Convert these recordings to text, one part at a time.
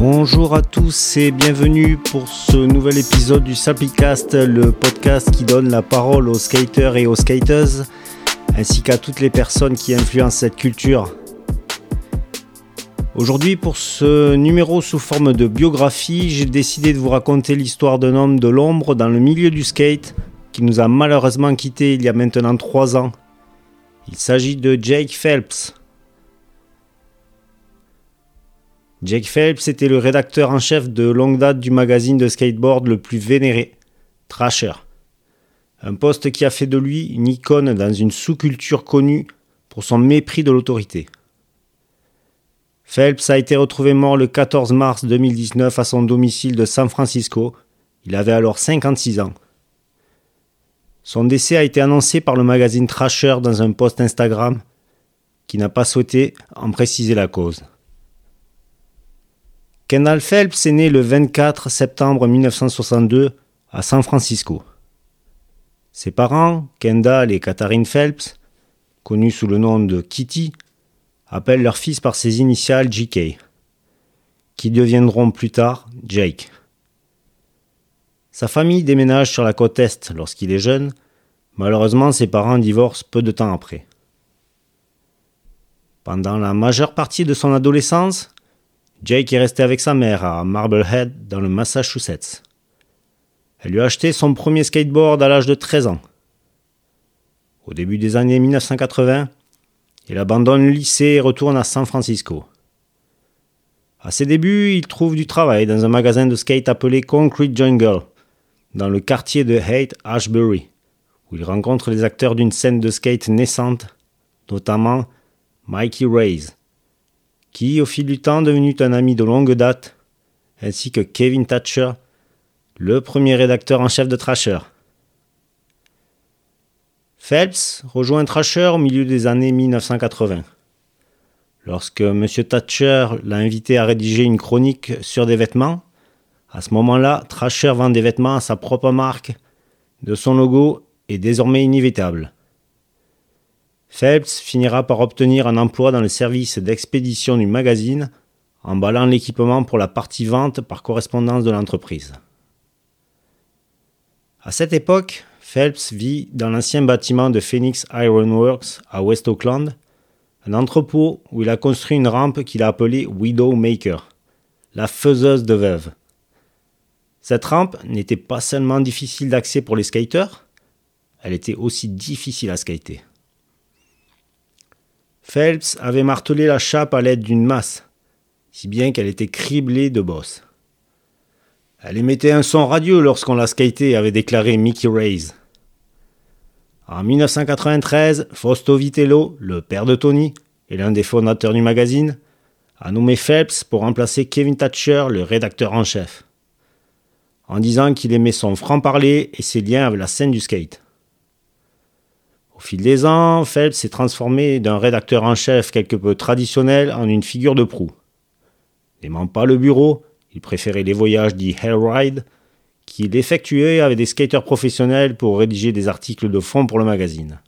Bonjour à tous et bienvenue pour ce nouvel épisode du Sapicast, le podcast qui donne la parole aux skaters et aux skateuses, ainsi qu'à toutes les personnes qui influencent cette culture. Aujourd'hui, pour ce numéro sous forme de biographie, j'ai décidé de vous raconter l'histoire d'un homme de l'ombre dans le milieu du skate qui nous a malheureusement quittés il y a maintenant 3 ans. Il s'agit de Jake Phelps. Jake Phelps était le rédacteur en chef de longue date du magazine de skateboard le plus vénéré, Thrasher. Un poste qui a fait de lui une icône dans une sous-culture connue pour son mépris de l'autorité. Phelps a été retrouvé mort le 14 mars 2019 à son domicile de San Francisco. Il avait alors 56 ans. Son décès a été annoncé par le magazine Thrasher dans un post Instagram qui n'a pas souhaité en préciser la cause. Kendall Phelps est né le 24 septembre 1962 à San Francisco. Ses parents, Kendall et Katharine Phelps, connus sous le nom de Kitty, appellent leur fils par ses initiales JK, qui deviendront plus tard Jake. Sa famille déménage sur la côte Est lorsqu'il est jeune. Malheureusement, ses parents divorcent peu de temps après. Pendant la majeure partie de son adolescence, Jake est resté avec sa mère à Marblehead dans le Massachusetts. Elle lui a acheté son premier skateboard à l'âge de 13 ans. Au début des années 1980, il abandonne le lycée et retourne à San Francisco. À ses débuts, il trouve du travail dans un magasin de skate appelé Concrete Jungle, dans le quartier de Haight Ashbury, où il rencontre les acteurs d'une scène de skate naissante, notamment Mikey Reyes, qui, au fil du temps, devenu un ami de longue date, ainsi que Kevin Thatcher, le premier rédacteur en chef de Thrasher. Phelps rejoint Thrasher au milieu des années 1980. Lorsque M. Thatcher l'a invité à rédiger une chronique sur des vêtements, à ce moment-là, Thrasher vend des vêtements à sa propre marque, de son logo est désormais inévitable. Phelps finira par obtenir un emploi dans le service d'expédition du magazine, emballant l'équipement pour la partie vente par correspondance de l'entreprise. À cette époque, Phelps vit dans l'ancien bâtiment de Phoenix Iron Works à West Oakland, un entrepôt où il a construit une rampe qu'il a appelée Widow Maker, la faiseuse de veuves. Cette rampe n'était pas seulement difficile d'accès pour les skaters, elle était aussi difficile à skater. Phelps avait martelé la chape à l'aide d'une masse, si bien qu'elle était criblée de bosses. Elle émettait un son radieux lorsqu'on la skatait, avait déclaré Mickey Reyes. En 1993, Fausto Vitello, le père de Tony et l'un des fondateurs du magazine, a nommé Phelps pour remplacer Kevin Thatcher, le rédacteur en chef, en disant qu'il aimait son franc-parler et ses liens avec la scène du skate. Au fil des ans, Phelps s'est transformé d'un rédacteur en chef quelque peu traditionnel en une figure de proue. N'aimant pas le bureau, il préférait les voyages dits Ride qu'il effectuait avec des skaters professionnels pour rédiger des articles de fond pour le magazine.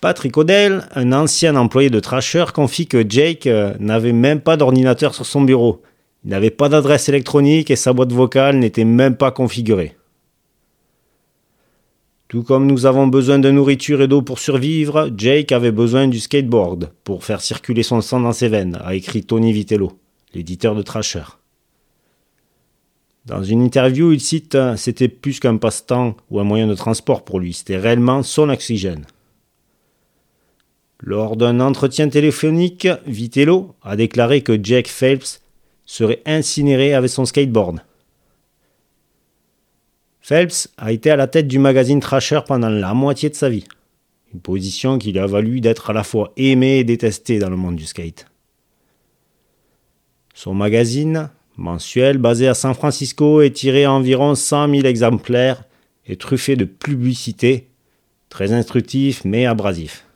Patrick Odell, un ancien employé de Trasher, confie que Jake euh, n'avait même pas d'ordinateur sur son bureau. Il n'avait pas d'adresse électronique et sa boîte vocale n'était même pas configurée. Tout comme nous avons besoin de nourriture et d'eau pour survivre, Jake avait besoin du skateboard pour faire circuler son sang dans ses veines, a écrit Tony Vitello, l'éditeur de Thrasher. Dans une interview, il cite C'était plus qu'un passe-temps ou un moyen de transport pour lui, c'était réellement son oxygène. Lors d'un entretien téléphonique, Vitello a déclaré que Jake Phelps serait incinéré avec son skateboard. Phelps a été à la tête du magazine Thrasher pendant la moitié de sa vie. Une position qui lui a valu d'être à la fois aimé et détesté dans le monde du skate. Son magazine, mensuel basé à San Francisco, est tiré à environ 100 000 exemplaires et truffé de publicités, très instructif mais abrasif.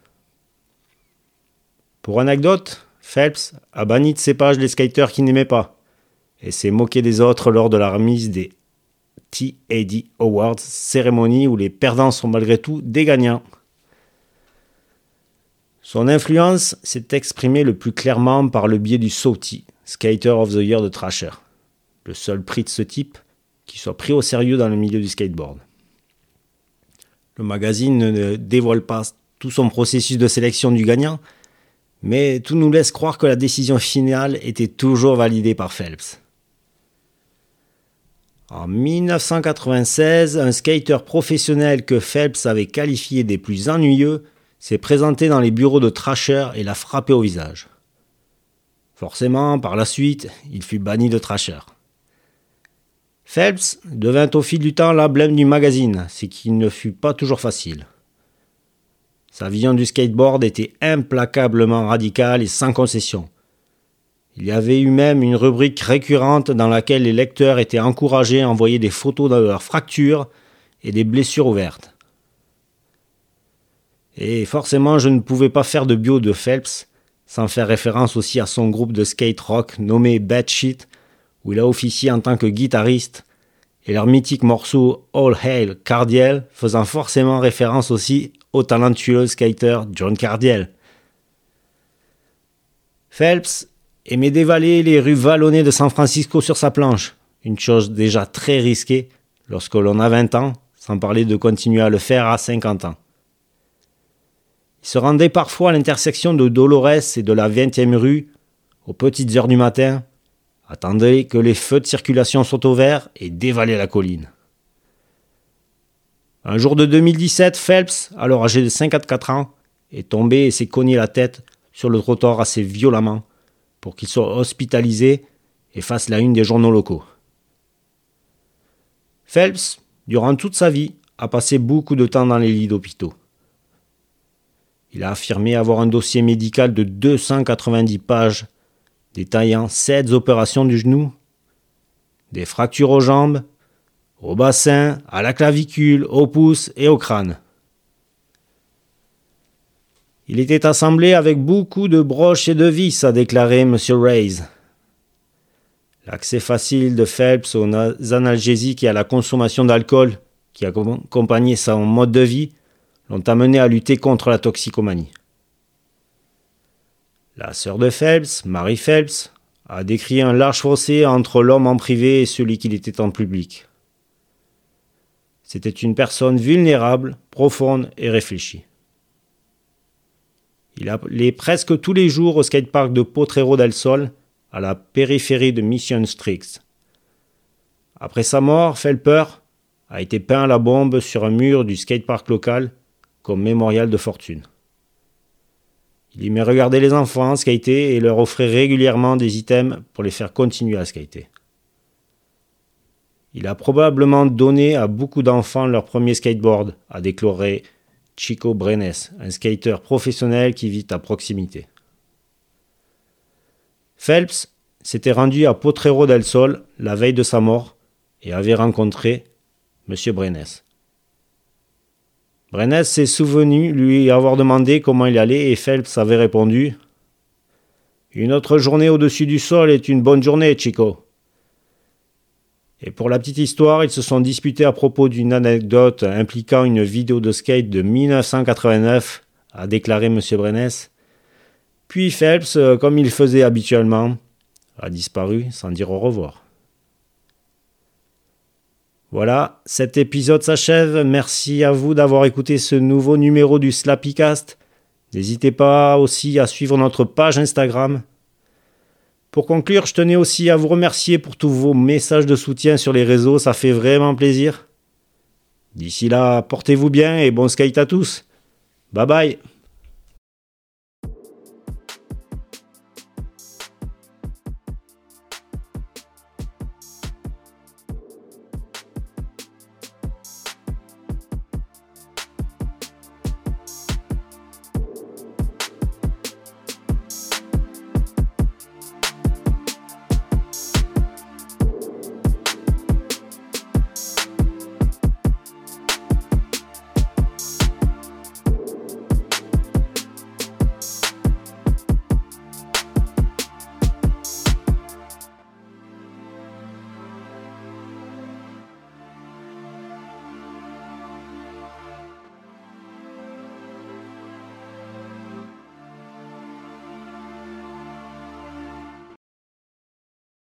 Pour anecdote, Phelps a banni de ses pages les skaters qu'il n'aimait pas et s'est moqué des autres lors de la remise des T.A.D. Awards, cérémonie où les perdants sont malgré tout des gagnants. Son influence s'est exprimée le plus clairement par le biais du sauti, Skater of the Year de Thrasher, le seul prix de ce type qui soit pris au sérieux dans le milieu du skateboard. Le magazine ne dévoile pas tout son processus de sélection du gagnant, mais tout nous laisse croire que la décision finale était toujours validée par Phelps. En 1996, un skater professionnel que Phelps avait qualifié des plus ennuyeux s'est présenté dans les bureaux de Thrasher et l'a frappé au visage. Forcément, par la suite, il fut banni de Thrasher. Phelps devint au fil du temps l'emblème du magazine, ce qui ne fut pas toujours facile. Sa vision du skateboard était implacablement radicale et sans concession. Il y avait eu même une rubrique récurrente dans laquelle les lecteurs étaient encouragés à envoyer des photos de leurs fractures et des blessures ouvertes. Et forcément, je ne pouvais pas faire de bio de Phelps sans faire référence aussi à son groupe de skate rock nommé Bad Shit, où il a officié en tant que guitariste, et leur mythique morceau All Hail Cardiel faisant forcément référence aussi au talentueux skater John Cardiel. Phelps aimait dévaler les rues vallonnées de San Francisco sur sa planche, une chose déjà très risquée lorsque l'on a 20 ans, sans parler de continuer à le faire à 50 ans. Il se rendait parfois à l'intersection de Dolores et de la 20e rue, aux petites heures du matin, attendait que les feux de circulation soient ouverts et dévalait la colline. Un jour de 2017, Phelps, alors âgé de 54 ans, est tombé et s'est cogné la tête sur le trottoir assez violemment pour qu'il soit hospitalisé et fasse la une des journaux locaux. Phelps, durant toute sa vie, a passé beaucoup de temps dans les lits d'hôpitaux. Il a affirmé avoir un dossier médical de 290 pages détaillant 7 opérations du genou, des fractures aux jambes, au bassin, à la clavicule, au pouce et au crâne. Il était assemblé avec beaucoup de broches et de vis, a déclaré M. Reyes. L'accès facile de Phelps aux analgésiques et à la consommation d'alcool, qui accompagnait son mode de vie, l'ont amené à lutter contre la toxicomanie. La sœur de Phelps, Marie Phelps, a décrit un large fossé entre l'homme en privé et celui qu'il était en public. C'était une personne vulnérable, profonde et réfléchie. Il allait presque tous les jours au skatepark de Potrero del Sol, à la périphérie de Mission Strix. Après sa mort, Felper a été peint à la bombe sur un mur du skatepark local comme mémorial de fortune. Il aimait regarder les enfants skater et leur offrait régulièrement des items pour les faire continuer à skater. Il a probablement donné à beaucoup d'enfants leur premier skateboard, a déclaré Chico Brenes, un skater professionnel qui vit à proximité. Phelps s'était rendu à Potrero del Sol la veille de sa mort et avait rencontré M. Brenes. Brenes s'est souvenu lui avoir demandé comment il allait et Phelps avait répondu Une autre journée au-dessus du sol est une bonne journée, Chico. Et pour la petite histoire, ils se sont disputés à propos d'une anecdote impliquant une vidéo de skate de 1989, a déclaré M. Brenes. Puis Phelps, euh, comme il faisait habituellement, a disparu sans dire au revoir. Voilà, cet épisode s'achève. Merci à vous d'avoir écouté ce nouveau numéro du Slappycast. N'hésitez pas aussi à suivre notre page Instagram pour conclure, je tenais aussi à vous remercier pour tous vos messages de soutien sur les réseaux, ça fait vraiment plaisir. D'ici là, portez-vous bien et bon skate à tous. Bye bye